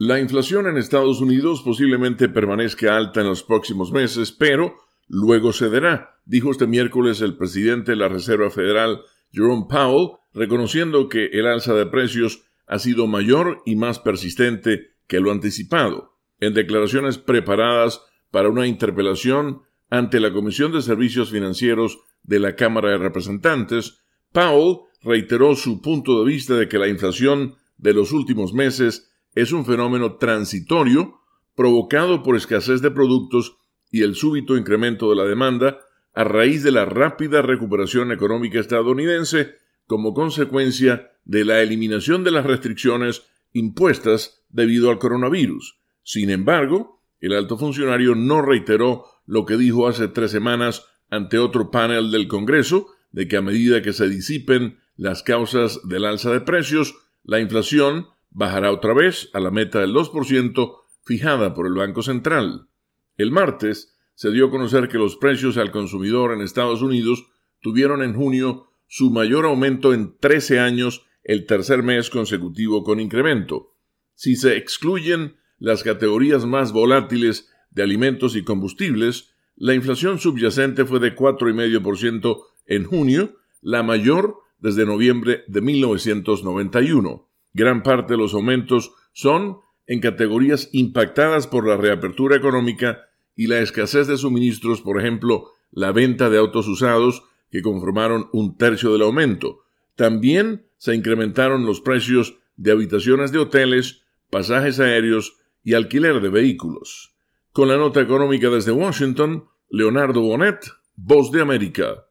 La inflación en Estados Unidos posiblemente permanezca alta en los próximos meses, pero luego cederá, dijo este miércoles el presidente de la Reserva Federal, Jerome Powell, reconociendo que el alza de precios ha sido mayor y más persistente que lo anticipado. En declaraciones preparadas para una interpelación ante la Comisión de Servicios Financieros de la Cámara de Representantes, Powell reiteró su punto de vista de que la inflación de los últimos meses es un fenómeno transitorio provocado por escasez de productos y el súbito incremento de la demanda a raíz de la rápida recuperación económica estadounidense como consecuencia de la eliminación de las restricciones impuestas debido al coronavirus. Sin embargo, el alto funcionario no reiteró lo que dijo hace tres semanas ante otro panel del Congreso de que a medida que se disipen las causas del alza de precios, la inflación bajará otra vez a la meta del 2% fijada por el Banco Central. El martes se dio a conocer que los precios al consumidor en Estados Unidos tuvieron en junio su mayor aumento en 13 años, el tercer mes consecutivo con incremento. Si se excluyen las categorías más volátiles de alimentos y combustibles, la inflación subyacente fue de 4,5% en junio, la mayor desde noviembre de 1991. Gran parte de los aumentos son en categorías impactadas por la reapertura económica y la escasez de suministros, por ejemplo, la venta de autos usados, que conformaron un tercio del aumento. También se incrementaron los precios de habitaciones de hoteles, pasajes aéreos y alquiler de vehículos. Con la nota económica desde Washington, Leonardo Bonet, Voz de América.